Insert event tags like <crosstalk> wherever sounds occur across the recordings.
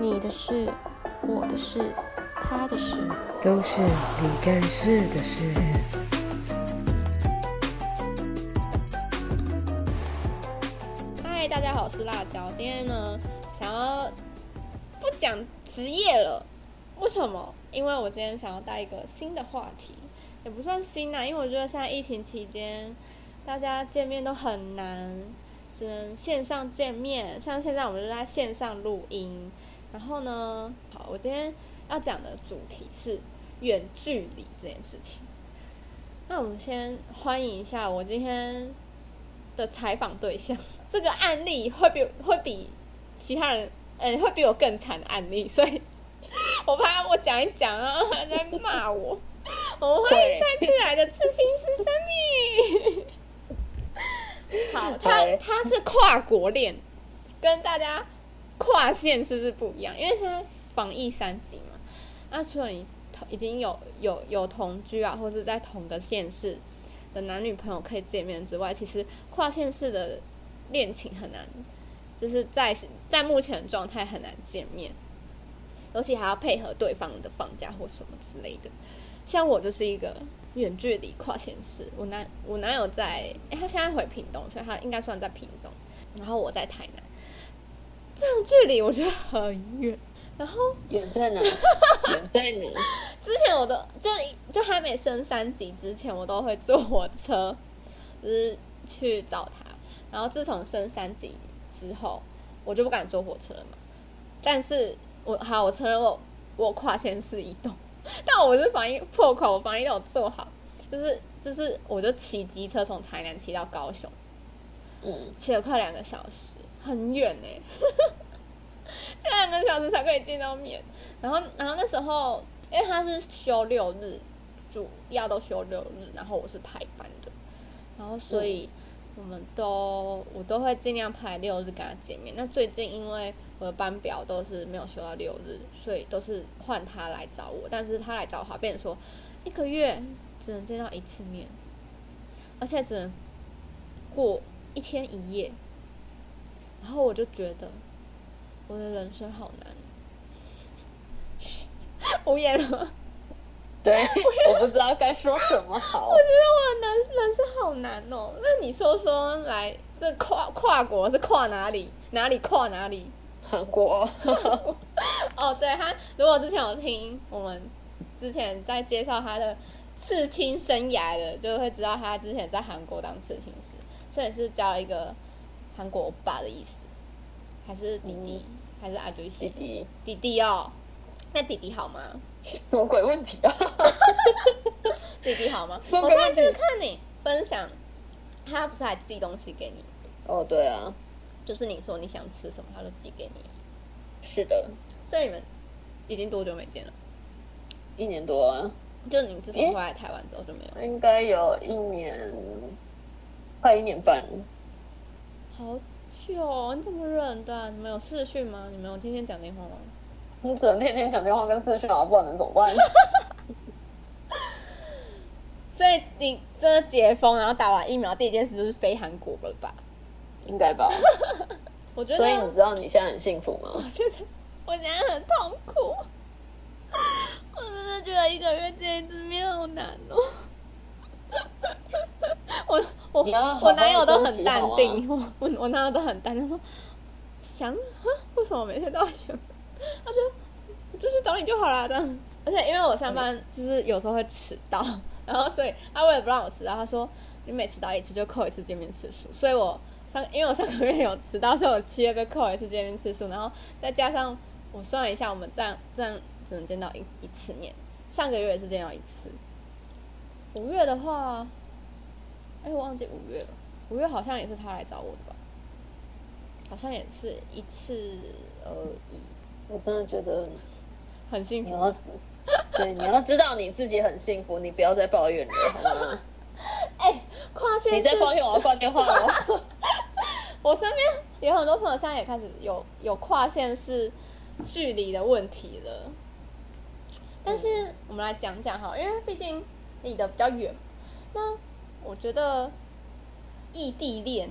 你的事、我的事、他的事，都是你干事的事。嗨，大家好，我是辣椒。今天呢，想要不讲职业了，为什么？因为我今天想要带一个新的话题，也不算新啦，因为我觉得现在疫情期间，大家见面都很难。只能线上见面，像现在我们就在线上录音。然后呢，好，我今天要讲的主题是远距离这件事情。那我们先欢迎一下我今天的采访对象。<laughs> 这个案例会比会比其他人，嗯、欸，会比我更惨的案例，所以 <laughs> 我怕我讲一讲啊，还在骂我。<laughs> 我们欢迎再次来的刺青师 Sunny。好，他他是跨国恋，跟大家跨县市是不一样，因为现在防疫三级嘛。那除了你已经有有有同居啊，或者在同个县市的男女朋友可以见面之外，其实跨县市的恋情很难，就是在在目前的状态很难见面，尤其还要配合对方的放假或什么之类的。像我就是一个。远距离跨县市，我男我男友在，他现在回屏东，所以他应该算在屏东，然后我在台南，这样距离我觉得很远，然后远在哪？<laughs> 远在哪？之前我都就就还没升三级之前，我都会坐火车，就是去找他，然后自从升三级之后，我就不敢坐火车了嘛，但是我好，我承认我我跨县市移动。<laughs> 但我是防疫破口，我防疫都有做好，就是就是，我就骑机车从台南骑到高雄，嗯，骑了快两个小时，很远呢，<laughs> 骑两个小时才可以见到面。然后然后那时候，因为他是休六日，主要都休六日，然后我是排班的，然后所以我们都我都会尽量排六日跟他见面。那最近因为。我的班表都是没有休到六日，所以都是换他来找我。但是他来找我，变成说一个月只能见到一次面，而且只能过一天一夜。然后我就觉得我的人生好难，无言了。对，我不知道该说什么好。我觉得我的人人生好难哦。那你说说来，这跨跨国是跨哪里？哪里跨哪里？韩国 <laughs> 哦，对他，如果之前有听我们之前在介绍他的刺青生涯的，就会知道他之前在韩国当刺青师，所以是交了一个韩国欧巴的意思，还是弟弟，嗯、还是阿追西？弟弟，弟弟哦，那弟弟好吗？什么鬼问题啊？<laughs> 弟弟好吗？我上次看你分享，他不是还寄东西给你？哦，对啊。就是你说你想吃什么，他都寄给你。是的，所以你们已经多久没见了？一年多啊。就你自从回来台湾之后就没有？应该有一年，快一年半。好久哦，你怎么忍的？你们有视讯吗？你们有天天讲电话吗？你只能天天讲电话跟视讯啊，不然能怎么办？<laughs> 所以你真的解封，然后打完疫苗，第一件事就是飞韩国了吧？应该吧，<laughs> 我觉得。所以你知道你现在很幸福吗？<laughs> 我现在，我现在很痛苦。我真的觉得一个月见一次面好难哦。我我我男友都很淡定，我我我男友都很淡定，说想啊，为什么每天都要想？他说就是找你就好了这样。而且因为我上班就是有时候会迟到，然后所以他为了不让我迟到，他说你每迟到一次就扣一次见面次数，所以我。上，因为我上个月有迟到，所以我七月被扣一次见面次数，然后再加上我算了一下，我们这样这样只能见到一一次面。上个月也是见到一次。五月的话，哎，我忘记五月了。五月好像也是他来找我的吧？好像也是一次而已。我真的觉得很幸福。你要对，你要知道你自己很幸福，你不要再抱怨了，好吗？<laughs> 哎、欸，跨线，你在抱怨我要挂电话了。<laughs> 我身边有很多朋友现在也开始有有跨线是距离的问题了。但是我们来讲讲哈，因为毕竟离得比较远。那我觉得异地恋、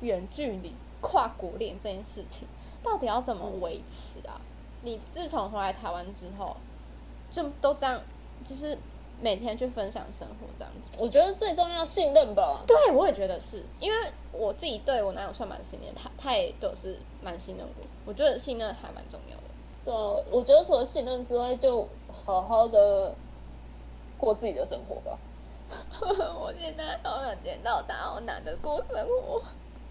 远距离、跨国恋这件事情，到底要怎么维持啊？你自从回来台湾之后，就都这样，就是每天去分享生活这样子。我觉得最重要信任吧。对，我也觉得是因为我自己对我男友算蛮信任，他他也都是蛮信任我。我觉得信任还蛮重要的。对啊，我觉得除了信任之外，就好好的过自己的生活吧。<laughs> 我现在好想见到他，好难得过生活。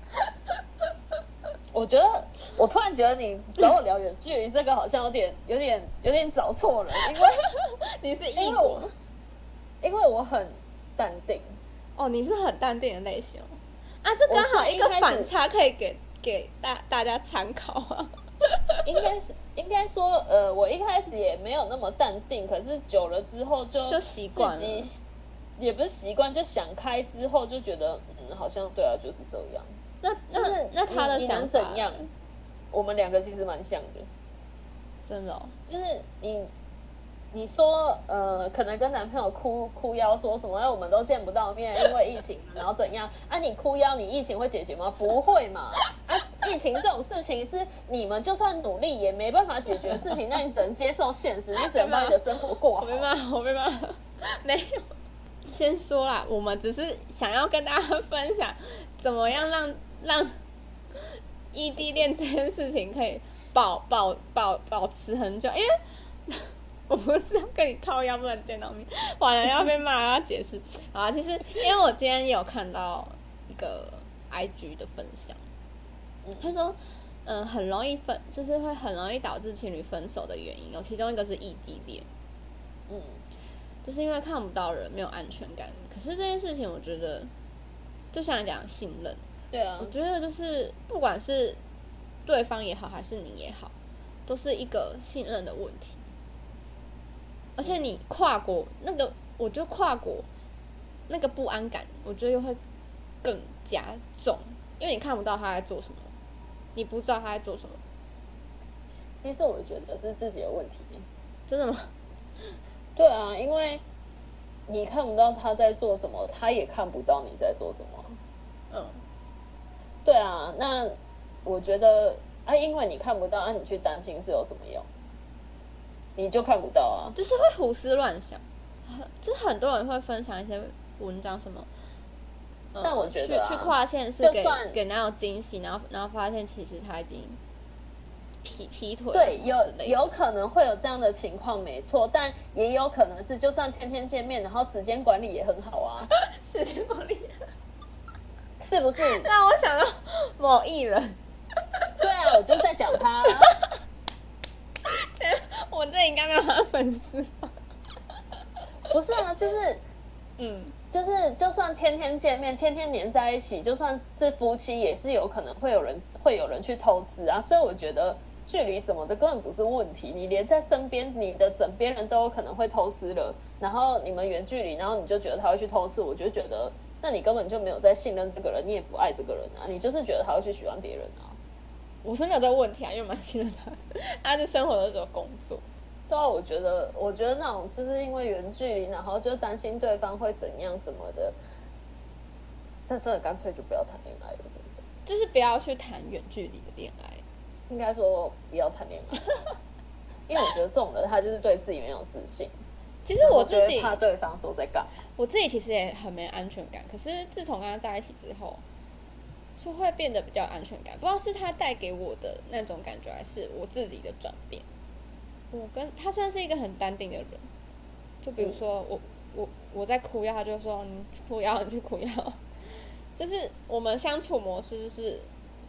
<laughs> 我觉得，我突然觉得你找我聊远距离这个好像有点、有点、有点找错人，因为 <laughs> 你是异国，因为我很淡定。哦，你是很淡定的类型啊，这刚好一个反差，可以给给大大家参考啊。<laughs> 应该是应该说，呃，我一开始也没有那么淡定，可是久了之后就就习惯了，也不是习惯，就想开之后就觉得，嗯，好像对啊，就是这样。那就是那他的想怎样？我们两个其实蛮像的，真的哦。就是你你说呃，可能跟男朋友哭哭腰说什么？哎，我们都见不到面，因为疫情，然后怎样？啊，你哭腰，你疫情会解决吗？不会嘛？啊，疫情这种事情是你们就算努力也没办法解决的事情，那你只能接受现实，你只能把你的生活过好。<laughs> 我没办法，我没办法，<laughs> 没有。先说啦，我们只是想要跟大家分享怎么样让。让异地恋这件事情可以保保保保持很久，因为 <laughs> 我不是要跟你靠腰，不能见到面，<laughs> 完了要被骂，要解释。啊，其实因为我今天有看到一个 IG 的分享，他说，嗯，很容易分，就是会很容易导致情侣分手的原因有其中一个是异地恋，嗯，就是因为看不到人，没有安全感。可是这件事情，我觉得就像你讲信任。对啊，我觉得就是不管是对方也好，还是你也好，都是一个信任的问题。而且你跨国那个，我觉得跨国那个不安感，我觉得又会更加重，因为你看不到他在做什么，你不知道他在做什么。其实我觉得是自己的问题。真的吗？对啊，因为你看不到他在做什么，他也看不到你在做什么。嗯。对啊，那我觉得啊，因为你看不到，啊，你去担心是有什么用？你就看不到啊，就是会胡思乱想，就是很多人会分享一些文章什么，嗯、但我觉得、啊、去去跨线是给给男友惊喜，然后然后发现其实他已经劈劈腿，对，有有可能会有这样的情况，没错，但也有可能是就算天天见面，然后时间管理也很好啊，<laughs> 时间管理。是不是 <laughs> 让我想到某艺人？对啊，我就在讲他。<laughs> <laughs> 我这应该没有他的粉丝。不是啊，就是，嗯，就是，就算天天见面，天天黏在一起，就算是夫妻，也是有可能会有人会有人去偷吃啊。所以我觉得距离什么的根本不是问题。你连在身边，你的枕边人都有可能会偷吃了，然后你们远距离，然后你就觉得他会去偷吃，我就觉得。那你根本就没有在信任这个人，你也不爱这个人啊，你就是觉得他会去喜欢别人啊。我是没有这个问题啊，因为蛮信任他的，<laughs> 他的生活的时候工作。对啊，我觉得，我觉得那种就是因为远距离，然后就担心对方会怎样什么的，但真的干脆就不要谈恋爱了，真的。就是不要去谈远距离的恋爱，应该说不要谈恋爱，因为我觉得这种人他就是对自己没有自信。<laughs> 其实我自己怕对方说在干嘛，我自己其实也很没安全感。可是自从跟他在一起之后，就会变得比较安全感。不知道是他带给我的那种感觉，还是我自己的转变。我跟他算是一个很淡定的人，就比如说我我我在哭药，他就说你哭药，你去哭药。<laughs> 就是我们相处模式就是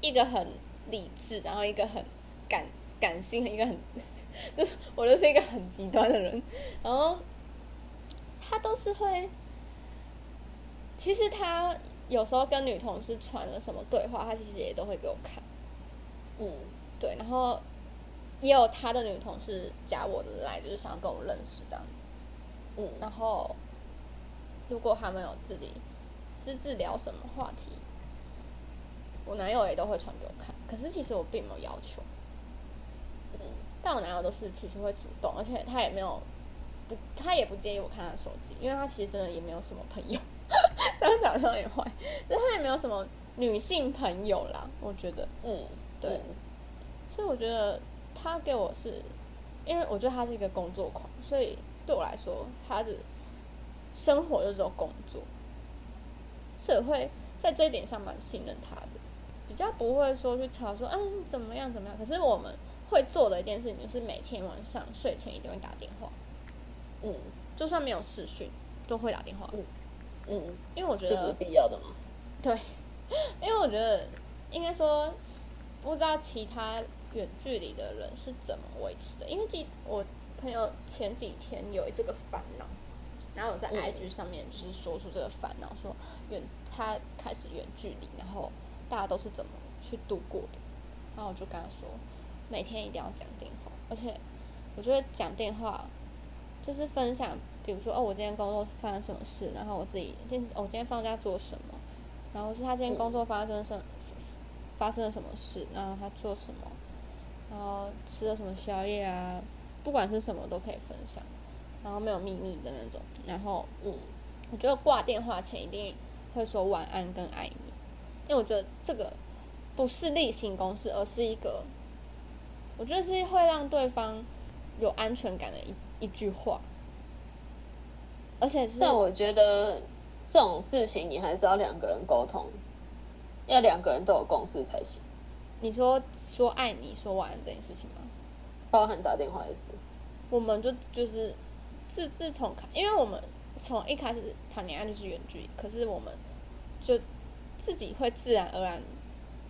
一个很理智，然后一个很感感性，一个很。<laughs> 就是我就是一个很极端的人，然后他都是会，其实他有时候跟女同事传了什么对话，他其实也都会给我看，嗯，对，然后也有他的女同事加我的来，就是想要跟我认识这样子，嗯，然后如果他们有自己私自聊什么话题，我男友也都会传给我看，可是其实我并没有要求。嗯。但我男友都是其实会主动，而且他也没有不，他也不介意我看他的手机，因为他其实真的也没有什么朋友，<laughs> 这样讲有点坏，就他也没有什么女性朋友啦，我觉得，嗯，对，嗯、所以我觉得他给我是，因为我觉得他是一个工作狂，所以对我来说，他的生活就只有工作，所以会在这一点上蛮信任他的，比较不会说去吵说，嗯，怎么样怎么样。可是我们会做的一件事情，就是每天晚上睡前一定会打电话，嗯，就算没有视讯，都会打电话，嗯，嗯，因为我觉得这是必要的嘛，对，<laughs> 因为我觉得应该说。不知道其他远距离的人是怎么维持的，因为记我朋友前几天有这个烦恼，然后我在 IG 上面就是说出这个烦恼，说远他开始远距离，然后大家都是怎么去度过的，然后我就跟他说，每天一定要讲电话，而且我觉得讲电话就是分享，比如说哦，我今天工作发生什么事，然后我自己今我今天放假做什么，然后是他今天工作发生什么。发生了什么事？然后他做什么？然后吃了什么宵夜啊？不管是什么都可以分享，然后没有秘密的那种。然后，嗯，我觉得挂电话前一定会说晚安跟爱你，因为我觉得这个不是例行公事，而是一个我觉得是会让对方有安全感的一一句话。而且是，但我觉得这种事情你还是要两个人沟通。要两个人都有共识才行。你说说爱你说晚安这件事情吗？包含打电话也是。我们就就是自自从因为我们从一开始谈恋爱就是远距离，可是我们就自己会自然而然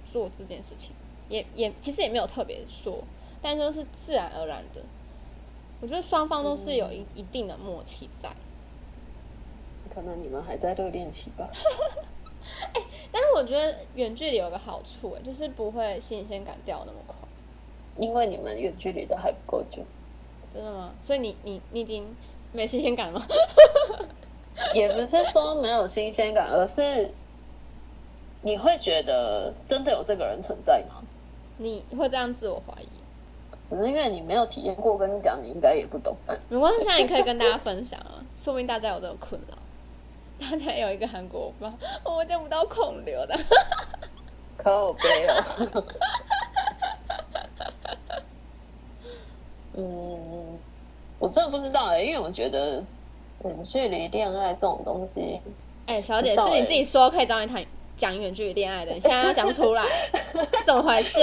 做这件事情，也也其实也没有特别说，但就是自然而然的。我觉得双方都是有一一定的默契在。可能你们还在热恋期吧。<laughs> <laughs> 我觉得远距离有个好处，哎，就是不会新鲜感掉那么快，因为你们远距离的还不够久。真的吗？所以你你你已经没新鲜感了？<laughs> 也不是说没有新鲜感，而是你会觉得真的有这个人存在吗？你会这样自我怀疑？可能因为你没有体验过，跟你讲，你应该也不懂。没关系，你可以跟大家分享啊，说不定大家有这个困扰。他才有一个韩国吧，我见不到孔刘的，靠北哦。嗯，我真的不知道哎、欸，因为我觉得远距离恋爱这种东西，哎、欸，小姐是你自己说可以找你谈讲远距离恋爱的，你现在要讲不出来，<laughs> 怎么回事？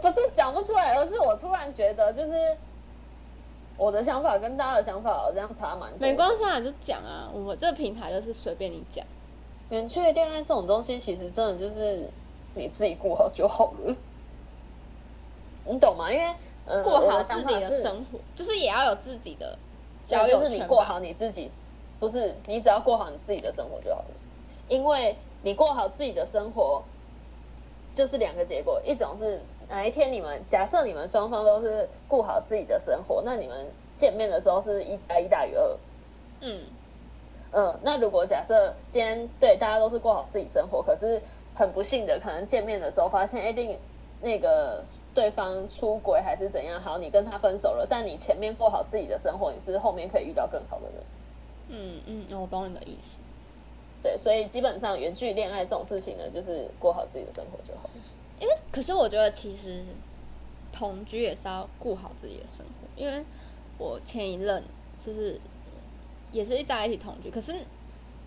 不是讲不出来，而是我突然觉得就是。我的想法跟大家的想法好像差蛮多。没关系啊，就讲啊，我们这个平台就是随便你讲。远距离恋爱这种东西，其实真的就是你自己过好就好了，<laughs> 你懂吗？因为、呃、过好自己的生活，就是也要有自己的交友。就是你过好你自己，不是你只要过好你自己的生活就好了。因为你过好自己的生活，就是两个结果，一种是。哪一天你们假设你们双方都是顾好自己的生活，那你们见面的时候是一加一大于二。嗯嗯，那如果假设今天对大家都是过好自己生活，可是很不幸的，可能见面的时候发现，一定那个对方出轨还是怎样，好，你跟他分手了，但你前面过好自己的生活，你是后面可以遇到更好的人。嗯嗯，我懂你的意思。对，所以基本上远距离恋爱这种事情呢，就是过好自己的生活就好。因为，可是我觉得其实同居也是要顾好自己的生活。因为我前一任就是也是一在一起同居，可是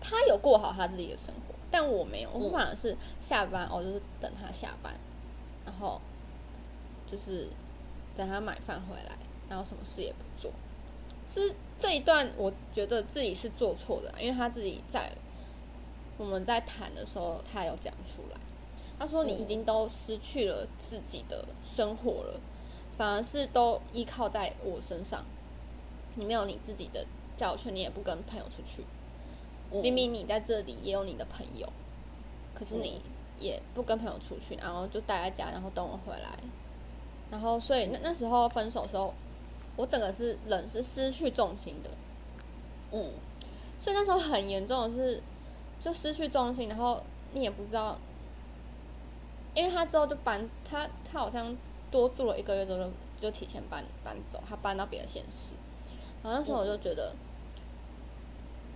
他有过好他自己的生活，但我没有。我反而是下班，我就是等他下班，然后就是等他买饭回来，然后什么事也不做。是这一段，我觉得自己是做错的，因为他自己在我们在谈的时候，他有讲出来。他说：“你已经都失去了自己的生活了，反而是都依靠在我身上。你没有你自己的交友圈，你也不跟朋友出去。明明你在这里也有你的朋友，可是你也不跟朋友出去，然后就待在家，然后等我回来。然后，所以那那时候分手的时候，我整个是人是失去重心的。嗯，所以那时候很严重的是，就失去重心，然后你也不知道。”因为他之后就搬，他他好像多住了一个月之后就就提前搬搬走，他搬到别的县市。然后那时候我就觉得，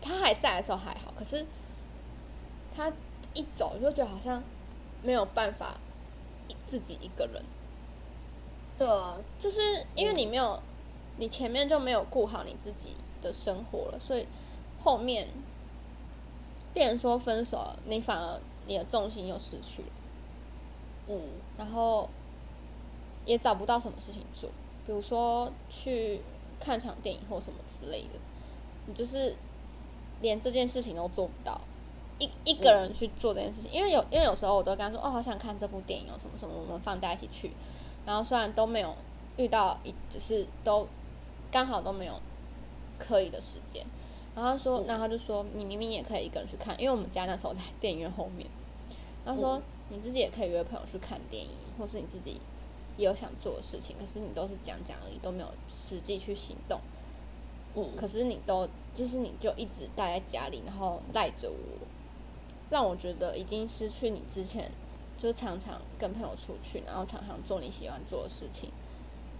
他还在的时候还好，可是他一走就觉得好像没有办法自己一个人。对啊，就是因为你没有，你前面就没有顾好你自己的生活了，所以后面，变成说分手，你反而你的重心又失去了，嗯，然后也找不到什么事情做，比如说去看场电影或什么之类的，你就是连这件事情都做不到，一一个人去做这件事情，因为有因为有时候我都跟他说，哦，好想看这部电影哦，什么什么，我们放假一起去。然后虽然都没有遇到一，就是都刚好都没有可以的时间。然后他说，那他就说，你明明也可以一个人去看，因为我们家那时候在电影院后面。他说，你自己也可以约朋友去看电影，或是你自己也有想做的事情，可是你都是讲讲而已，都没有实际去行动。嗯，可是你都就是你就一直待在家里，然后赖着我，让我觉得已经失去你之前。就常常跟朋友出去，然后常常做你喜欢做的事情。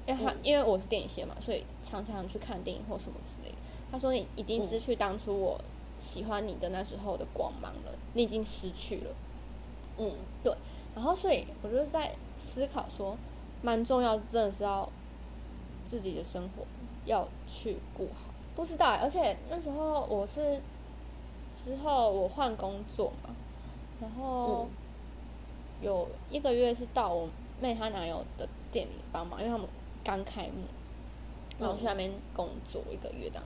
因为他、嗯、因为我是电影系嘛，所以常常去看电影或什么之类。他说你已经失去当初我喜欢你的那时候的光芒了，你已经失去了。嗯，对。然后所以我就在思考说，蛮重要，真的是要自己的生活要去顾好。不知道，而且那时候我是之后我换工作嘛，然后。嗯有一个月是到我妹她男友的店里帮忙，因为他们刚开幕，然后去那边工作一个月这样，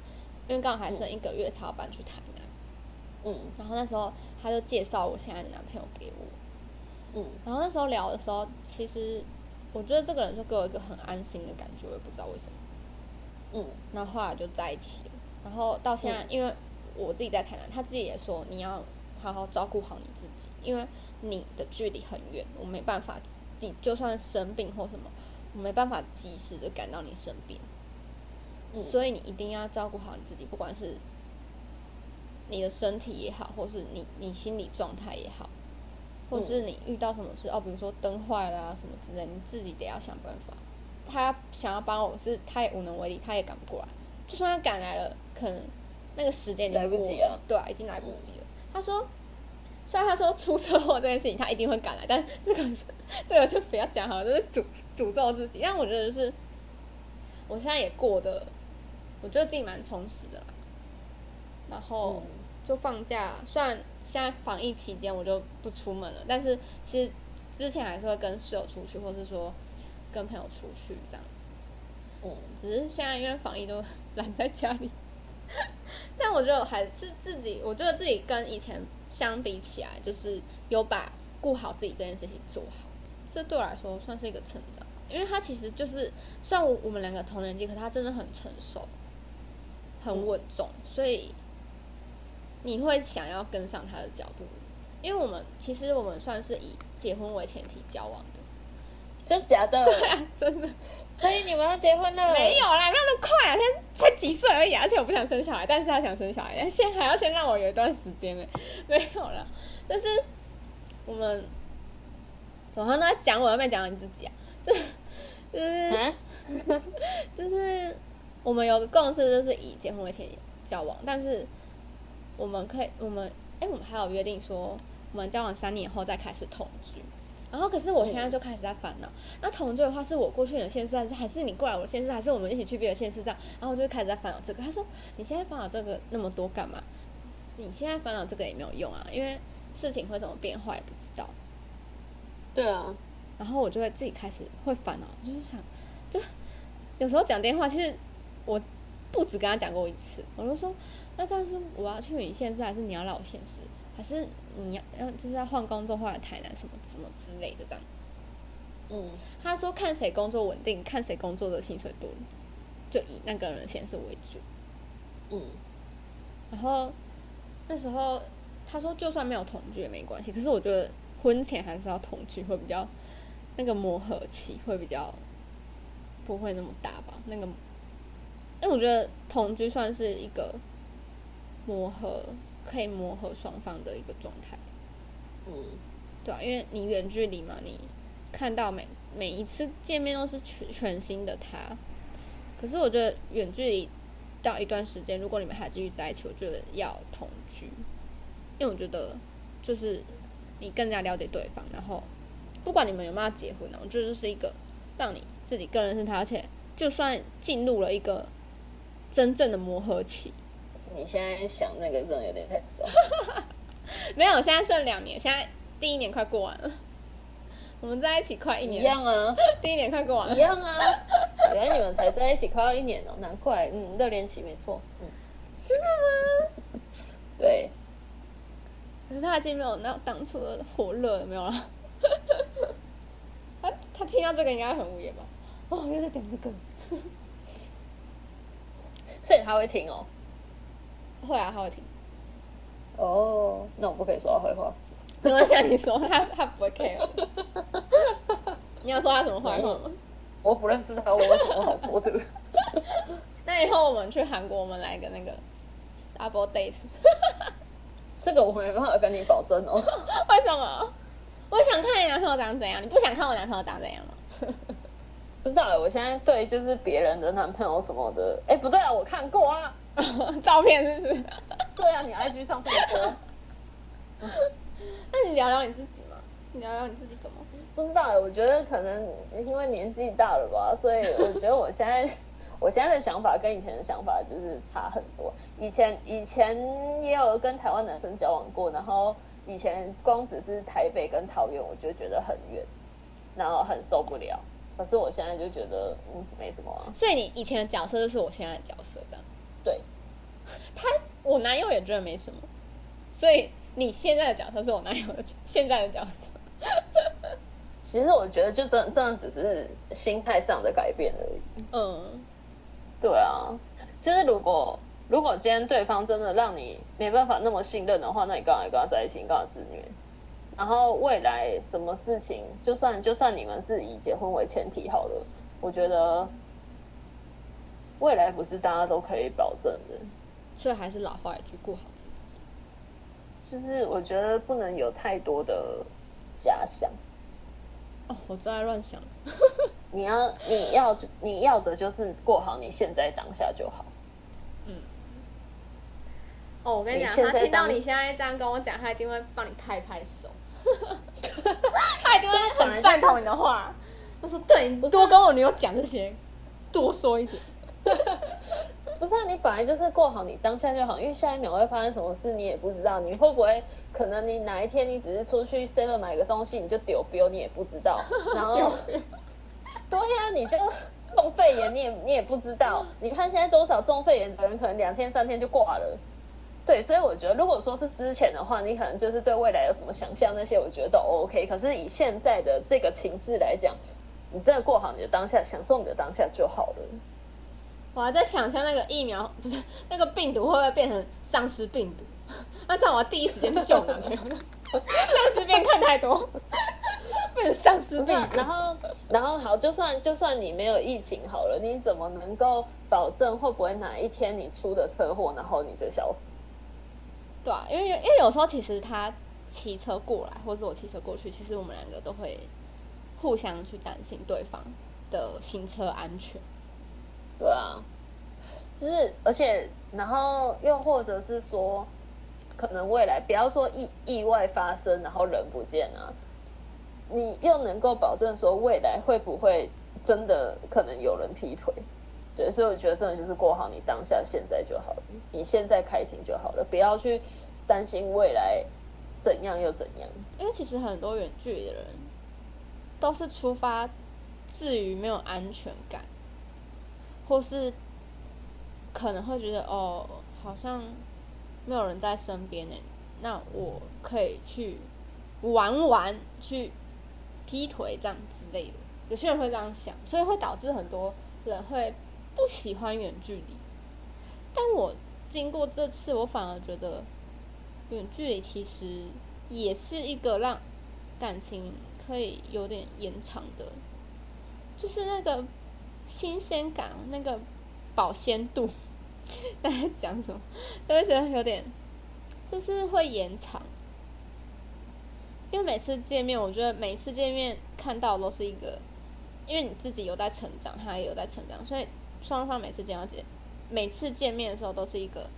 因为刚好还剩一个月才要搬去台南。嗯，然后那时候他就介绍我现在的男朋友给我。嗯，然后那时候聊的时候，其实我觉得这个人就给我一个很安心的感觉，我也不知道为什么。嗯，那后后来就在一起了，然后到现在，因为我自己在台南，他自己也说你要好好照顾好你自己，因为。你的距离很远，我没办法。你就算生病或什么，我没办法及时的赶到你身边。嗯。所以你一定要照顾好你自己，不管是你的身体也好，或是你你心理状态也好，或是你遇到什么事哦，比如说灯坏了啊什么之类，你自己得要想办法。他想要帮我是，他也无能为力，他也赶不过来。就算他赶来了，可能那个时间已经来不及了，对啊，已经来不及了。嗯。他说。虽然他说出车祸这件事情他一定会赶来，但这个是这个就不要讲好了，就是诅诅咒自己。但我觉得是，我现在也过得，我觉得自己蛮充实的啦。然后就放假，虽然现在防疫期间我就不出门了，但是其实之前还是会跟室友出去，或是说跟朋友出去这样子。嗯，只是现在因为防疫都懒在家里。<laughs> 但我觉得还是自己，我觉得自己跟以前相比起来，就是有把顾好自己这件事情做好，这对我来说算是一个成长。因为他其实就是，虽然我们两个同年纪，可他真的很成熟，很稳重，所以你会想要跟上他的脚步。因为我们其实我们算是以结婚为前提交往的，真假的？<laughs> 对啊，真的。所以你们要结婚了？没有啦，没有那么快啊，才才几岁而已，而且我不想生小孩，但是他想生小孩，先还要先让我有一段时间呢，<laughs> 没有了，但是我们总是都在讲我，又没讲你自己啊，就是就是、啊、<laughs> 就是我们有个共识，就是以结婚为前提交往，但是我们可以，我们哎，我们还有约定说，我们交往三年后再开始同居。然后，可是我现在就开始在烦恼。那同居的话，是我过去的现实，还是还是你过来我的现实，还是我们一起去别的现实这样？然后我就开始在烦恼这个。他说：“你现在烦恼这个那么多干嘛？你现在烦恼这个也没有用啊，因为事情会怎么变化也不知道。”对啊。然后我就会自己开始会烦恼，就是想，就有时候讲电话，其实我不止跟他讲过一次，我就说：“那这样是我要去你县市，还是你要来我县市？”还是你要要就是要换工作，换来台南什么什么之类的这样。嗯，他说看谁工作稳定，看谁工作的薪水多，就以那个人先是为主。嗯，然后那时候他说就算没有同居也没关系，可是我觉得婚前还是要同居会比较那个磨合期会比较不会那么大吧？那个，因为我觉得同居算是一个磨合。可以磨合双方的一个状态，嗯，对啊，因为你远距离嘛，你看到每每一次见面都是全全新的他。可是我觉得远距离到一段时间，如果你们还继续在一起，我觉得要同居，因为我觉得就是你更加了解对方，然后不管你们有没有结婚呢，我觉得这是一个让你自己更认识他，而且就算进入了一个真正的磨合期，你现在想那个真的有点太早。<laughs> 没有，现在剩两年，现在第一年快过完了，我们在一起快一年，一样啊，第一年快过完了，一样啊，<laughs> 原来你们才在一起快要一年哦，难怪，嗯，热恋期没错，嗯，真的吗？对，可是他已经没有那当初的火热了，没有了。<laughs> 他他听到这个应该很无言吧？哦，又在讲这个，所以他会听哦，会啊，他会听。哦，那我不可以说他坏话。没关系，你说 <laughs> 他他不会 care。你要说他什么坏话吗？我不认识他，我有什么好说的？<laughs> 那以后我们去韩国，我们来个那个 double date。<laughs> 这个我没办法跟你保证哦。为什么？我想看你男朋友长怎样，你不想看我男朋友长怎样吗？不知道，我现在对就是别人的男朋友什么的，哎，不对啊，我看过啊，<laughs> 照片是不是？<laughs> 对啊，你 IG 上这么多。<laughs> 那你聊聊你自己嘛？你聊聊你自己怎么？不知道，我觉得可能因为年纪大了吧，所以我觉得我现在我现在的想法跟以前的想法就是差很多。以前以前也有跟台湾男生交往过，然后以前光只是台北跟桃园，我就觉得很远，然后很受不了。可是我现在就觉得嗯没什么啊。所以你以前的角色就是我现在的角色，这样？对。他我男友也觉得没什么，所以你现在的角色是我男友的现在的角色。其实我觉得就真真的只是心态上的改变而已。嗯，对啊。其实如果如果今天对方真的让你没办法那么信任的话，那你干嘛跟他在一起？你干嘛自虐？然后未来什么事情，就算就算你们是以结婚为前提好了，我觉得未来不是大家都可以保证的。所以还是老话一句，顾好自己。就是我觉得不能有太多的假想。哦，我最爱乱想。<laughs> 你要你要你要的就是过好你现在当下就好。嗯。哦，我跟你讲，他听到你现在这样跟我讲，他一定会帮你拍拍手。<laughs> 他一定会很赞同你的话。<laughs> 他说：“对，你多跟我女友讲这些，多说一点。<laughs> ”不是啊，你本来就是过好你当下就好，因为下一秒会发生什么事你也不知道。你会不会可能你哪一天你只是出去 seven 买个东西你就丢标，你也不知道。然后，对呀、啊，你就中肺炎，你也你也不知道。你看现在多少中肺炎的人可能两天三天就挂了。对，所以我觉得如果说是之前的话，你可能就是对未来有什么想象那些，我觉得都 OK。可是以现在的这个情势来讲，你真的过好你的当下，享受你的当下就好了。我还在想象那个疫苗不是那个病毒会不会变成丧尸病毒？那这样我要第一时间救男朋友。<laughs> 丧尸片看太多，变成丧尸病毒。然后，然后好，就算就算你没有疫情好了，你怎么能够保证会不会哪一天你出的车祸，然后你就消失？对啊，因为因为有时候其实他骑车过来，或者我骑车过去，其实我们两个都会互相去担心对方的行车安全。对啊，就是而且，然后又或者是说，可能未来不要说意意外发生，然后人不见啊，你又能够保证说未来会不会真的可能有人劈腿？对，所以我觉得真的就是过好你当下现在就好了，你现在开心就好了，不要去担心未来怎样又怎样。因为其实很多远距离的人都是出发自于没有安全感。或是可能会觉得哦，好像没有人在身边呢，那我可以去玩玩，去劈腿这样之类的。有些人会这样想，所以会导致很多人会不喜欢远距离。但我经过这次，我反而觉得远距离其实也是一个让感情可以有点延长的，就是那个。新鲜感，那个保鲜度，<laughs> 大家讲什么？都会觉得有点，就是会延长。因为每次见面，我觉得每次见面看到都是一个，因为你自己有在成长，他也有在成长，所以双方每次见到见，每次见面的时候都是一个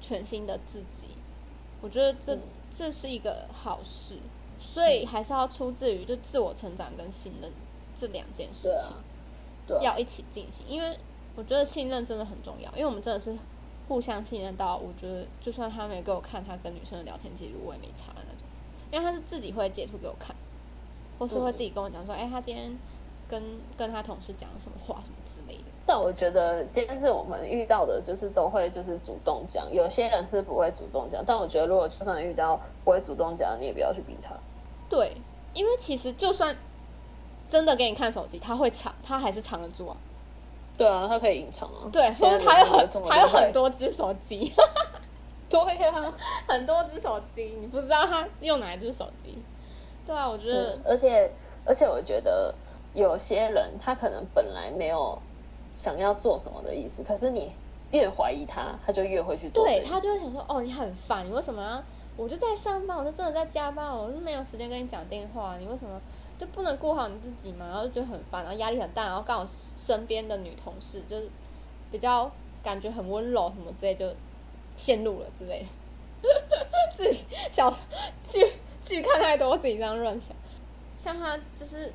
全新的自己。我觉得这、嗯、这是一个好事，所以还是要出自于就自我成长跟信任这两件事情。要一起进行，因为我觉得信任真的很重要，因为我们真的是互相信任到，我觉得就算他没给我看他跟女生的聊天记录，我也没查的那种，因为他是自己会截图给我看，或是会自己跟我讲说，哎、嗯欸，他今天跟跟他同事讲什么话什么之类的。但我觉得今天是我们遇到的，就是都会就是主动讲，有些人是不会主动讲，但我觉得如果就算遇到不会主动讲，你也不要去逼他。对，因为其实就算真的给你看手机，他会藏，他还是藏得住啊。对啊，他可以隐藏啊。对，所以他有很他有很多只手机。<laughs> 对啊，<laughs> 很多只手机，你不知道他用哪一只手机。对啊，我觉得，嗯、而且而且我觉得有些人他可能本来没有想要做什么的意思，可是你越怀疑他，他就越会去做。对，他就会想说，哦，你很烦，你为什么要？我就在上班，我就真的在加班，我就没有时间跟你讲电话，你为什么就不能顾好你自己嘛？然后就很烦，然后压力很大，然后刚好身边的女同事就是比较感觉很温柔什么之类，就陷入了之类的。<laughs> 自己小剧剧看太多，自己这样乱想。像他就是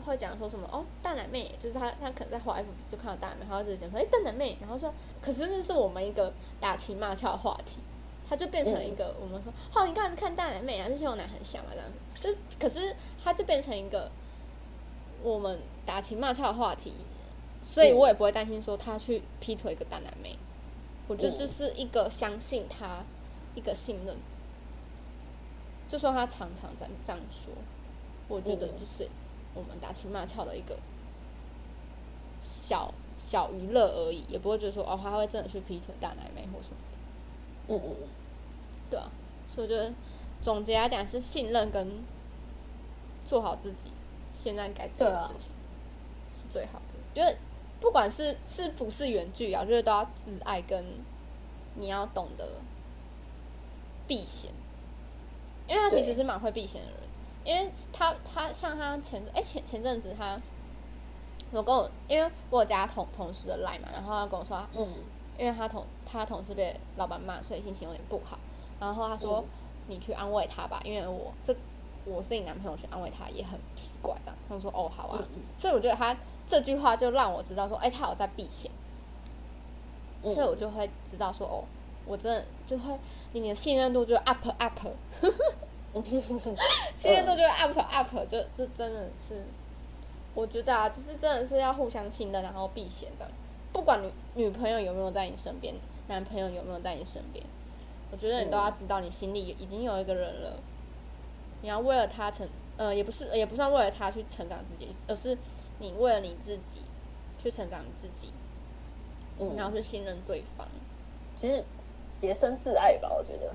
会讲说什么哦，大奶妹，就是他他可能在滑 F 就看到大奶妹，然后就讲说哎，大奶妹，然后说可是那是我们一个打情骂俏的话题。他就变成了一个，我们说，哦，你刚才看大奶妹啊，之前我奶很像啊，这样，就可是他就变成一个我们打情骂俏的话题，所以我也不会担心说他去劈腿一个大奶妹，我觉得这是一个相信他一个信任，就说他常常在这样说，我觉得就是我们打情骂俏的一个小小娱乐而已，也不会觉得说哦，他会真的去劈腿大奶妹或什么的，嗯嗯。对啊，所以我觉得总结来讲是信任跟做好自己现在该做的事情是最好的。就是不管是是不是原剧啊，就是都要自爱，跟你要懂得避嫌，因为他其实是蛮会避嫌的人。因为他他像他前哎前前阵子他我跟我因为我有加同同事的赖嘛，然后他跟我说嗯，因为他同他同事被老板骂，所以心情有点不好。然后他说：“你去安慰他吧，因为我这我是你男朋友，去安慰他也很奇怪。”这样他说：“哦，好啊。”所以我觉得他这句话就让我知道说：“哎，他有在避嫌。”所以我就会知道说：“哦，我真的就会你的信任度就 up up，信任度就 up up，就这真的是我觉得啊，就是真的是要互相信任，然后避嫌的。不管女女朋友有没有在你身边，男朋友有没有在你身边。”我觉得你都要知道，你心里已经有一个人了。你要为了他成，呃，也不是，也不算为了他去成长自己，而是你为了你自己去成长你自己，嗯，然后去信任对方。其实洁身自爱吧，我觉得。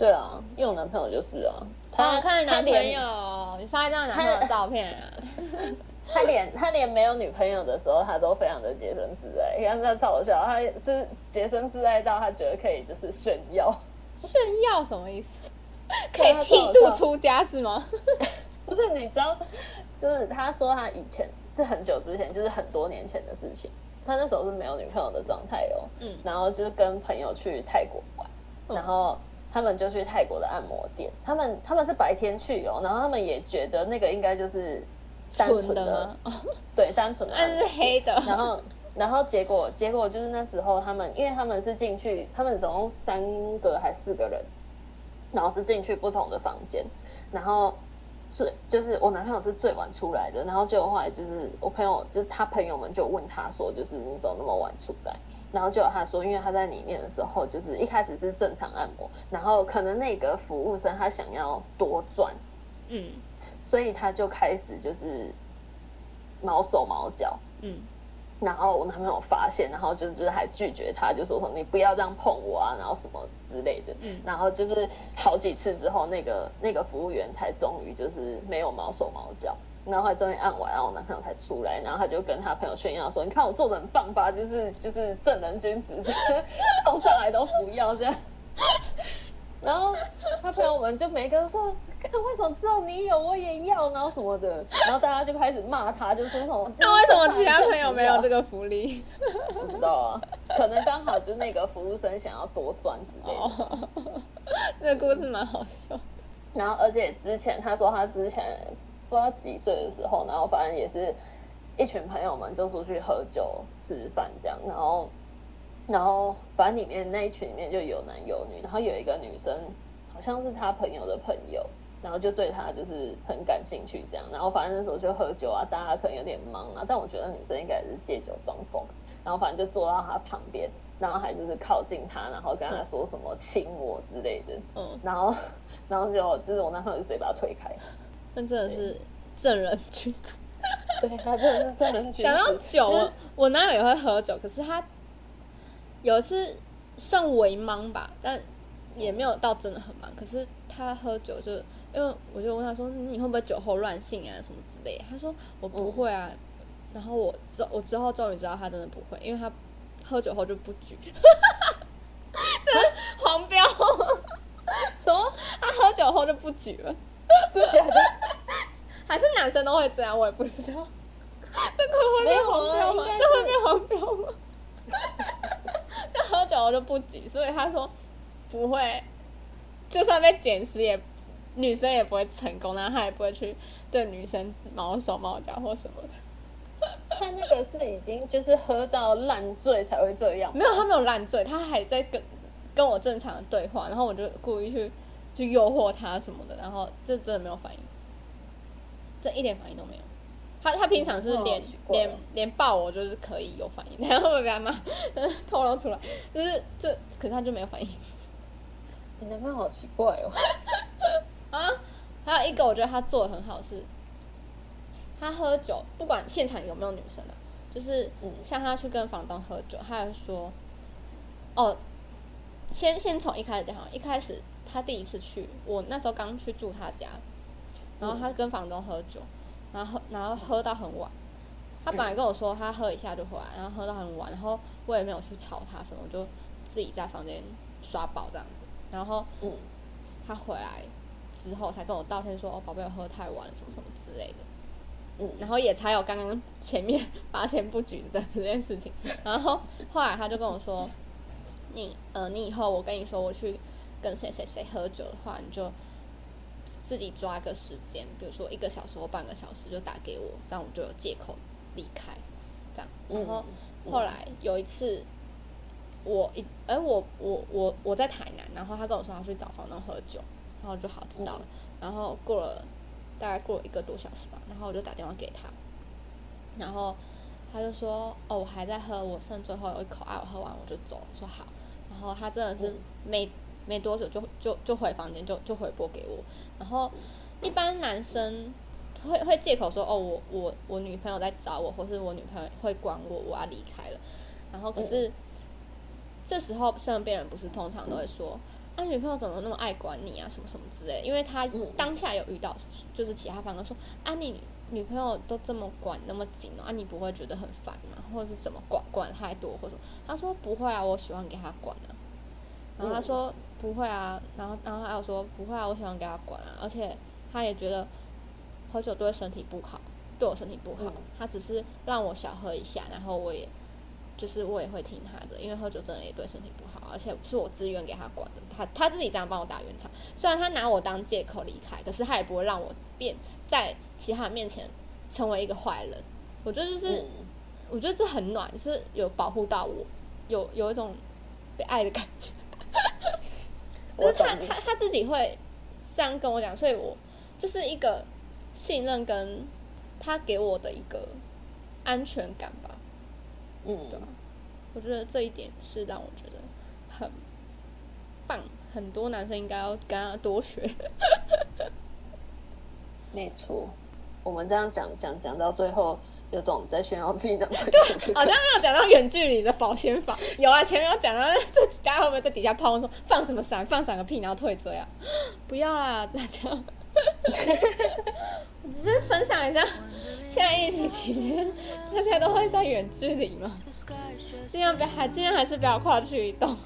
嗯。对啊，因为我男朋友就是啊。他看你男朋友，你发一张男朋友的照片啊。<laughs> 他连他连没有女朋友的时候，他都非常的洁身自爱。你看他超好笑，他是洁身自爱到他觉得可以就是炫耀。炫耀什么意思？<laughs> 可以剃度出家是吗？<laughs> 不是，你知道，就是他说他以前是很久之前，就是很多年前的事情。他那时候是没有女朋友的状态哦。嗯。然后就是跟朋友去泰国玩，嗯、然后他们就去泰国的按摩店。他们他们是白天去哦，然后他们也觉得那个应该就是。单纯的，的 <laughs> 对，单纯的，<laughs> 那是黑的。然后，然后结果，结果就是那时候他们，因为他们是进去，他们总共三个还四个人，然后是进去不同的房间，然后最就是我男朋友是最晚出来的，然后结果后来就是我朋友，就是他朋友们就问他说，就是你怎么那么晚出来？然后结果他说，因为他在里面的时候，就是一开始是正常按摩，然后可能那个服务生他想要多赚，嗯。所以他就开始就是毛手毛脚，嗯，然后我男朋友发现，然后就就是还拒绝他，就说说你不要这样碰我啊，然后什么之类的，嗯，然后就是好几次之后，那个那个服务员才终于就是没有毛手毛脚，然后他终于按完，然后我男朋友才出来，然后他就跟他朋友炫耀说，你看我做的很棒吧，就是就是正人君子，<laughs> 碰上来都不要这样。<laughs> 然后他朋友们就每个人说：“看为什么只有你有，我也要，然后什么的。”然后大家就开始骂他，就说什么：“那为什么其他朋友没有这个福利？”不知道啊，可能刚好就那个服务生想要多赚之类的。<laughs> 个故事蛮好笑。然后，而且之前他说他之前不知道几岁的时候，然后反正也是一群朋友们就出去喝酒吃饭这样，然后然后反正里面那一群里面就有男有女，然后有一个女生好像是他朋友的朋友，然后就对他就是很感兴趣这样，然后反正那时候就喝酒啊，大家可能有点忙啊，但我觉得女生应该也是借酒装疯，然后反正就坐到他旁边。然后还就是靠近他，然后跟他说什么亲我之类的，嗯，然后，然后就就是我男朋友就直接把他推开，那真的是正人君子，对，他真的是正人君子。讲到酒，就是、我男友也会喝酒，可是他有一次算微忙吧，但也没有到真的很忙。可是他喝酒就，因为我就问他说，你会不会酒后乱性啊什么之类的？他说我不会啊。嗯、然后我之我之后终于知道他真的不会，因为他。喝酒后就不举，这黄标，什么？<laughs> 他喝酒后就不举了，<laughs> 真的假的？<laughs> 还是男生都会这样？我也不知道。<laughs> 这个会变黄标吗？这会变黄标吗？就喝酒我就不举，所以他说不会，就算被捡尸也女生也不会成功，然后他也不会去对女生毛手毛脚或什么的。他那个是已经就是喝到烂醉才会这样，没有，他没有烂醉，他还在跟跟我正常的对话，然后我就故意去去诱惑他什么的，然后这真的没有反应，这一点反应都没有。他他平常是连、哦、连连抱我就是可以有反应，<laughs> 然后我被他骂，<laughs> 透露出来，就是这可是他就没有反应。<laughs> 你男朋友好奇怪哦，啊，还有一个我觉得他做的很好是。他喝酒，不管现场有没有女生的，就是像他去跟房东喝酒，他还说：“哦，先先从一开始讲，一开始他第一次去，我那时候刚去住他家，然后他跟房东喝酒，然后然后喝到很晚。他本来跟我说他喝一下就回来，然后喝到很晚，然后我也没有去吵他什么，我就自己在房间刷宝这样子。然后嗯，他回来之后才跟我道歉说：‘哦，宝贝，我喝太晚了，什么什么之类的。’嗯，然后也才有刚刚前面八千不举的这件事情。然后后来他就跟我说：“你呃，你以后我跟你说我去跟谁谁谁喝酒的话，你就自己抓个时间，比如说一个小时或半个小时就打给我，这样我就有借口离开。这样。然后后来有一次，我一哎我我我我在台南，然后他跟我说他去找房东喝酒，然后就好知道了。然后过了。大概过了一个多小时吧，然后我就打电话给他，然后他就说：“哦，我还在喝，我剩最后有一口，啊，我喝完我就走了。”说好，然后他真的是没没多久就就就回房间，就就回拨给我。然后一般男生会会借口说：“哦，我我我女朋友在找我，或是我女朋友会管我，我要离开了。”然后可是这时候身边人不是通常都会说。他、啊、女朋友怎么那么爱管你啊？什么什么之类？因为他当下有遇到，就是其他方都说啊，你女朋友都这么管那么紧哦，啊，你不会觉得很烦吗？或者是什么管管太多，或者什么？他说不会啊，我喜欢给他管啊。然后他说不会啊，然后然后他有说不会啊，我喜欢给他管啊，而且他也觉得喝酒对身体不好，对我身体不好。他只是让我小喝一下，然后我也。就是我也会听他的，因为喝酒真的也对身体不好，而且是我自愿给他管的。他他自己这样帮我打圆场，虽然他拿我当借口离开，可是他也不会让我变在其他人面前成为一个坏人。我觉得就是，嗯、我觉得这很暖，就是有保护到我，有有一种被爱的感觉。就是他他他自己会这样跟我讲，所以我就是一个信任跟他给我的一个安全感吧。嗯，对，我觉得这一点是让我觉得很棒，很多男生应该要跟他多学。没错，我们这样讲讲讲到最后，有种在炫耀自己的对，好像没有讲到远距离的保鲜法。有啊，前面有讲到，这大家会不会在底下抛说放什么闪，放闪个屁，然后退追啊？<gasps> 不要啦，大家。我只是分享一下。现在疫情期间，大家都会在远距离嘛，尽量不还尽量还是不要跨区移动。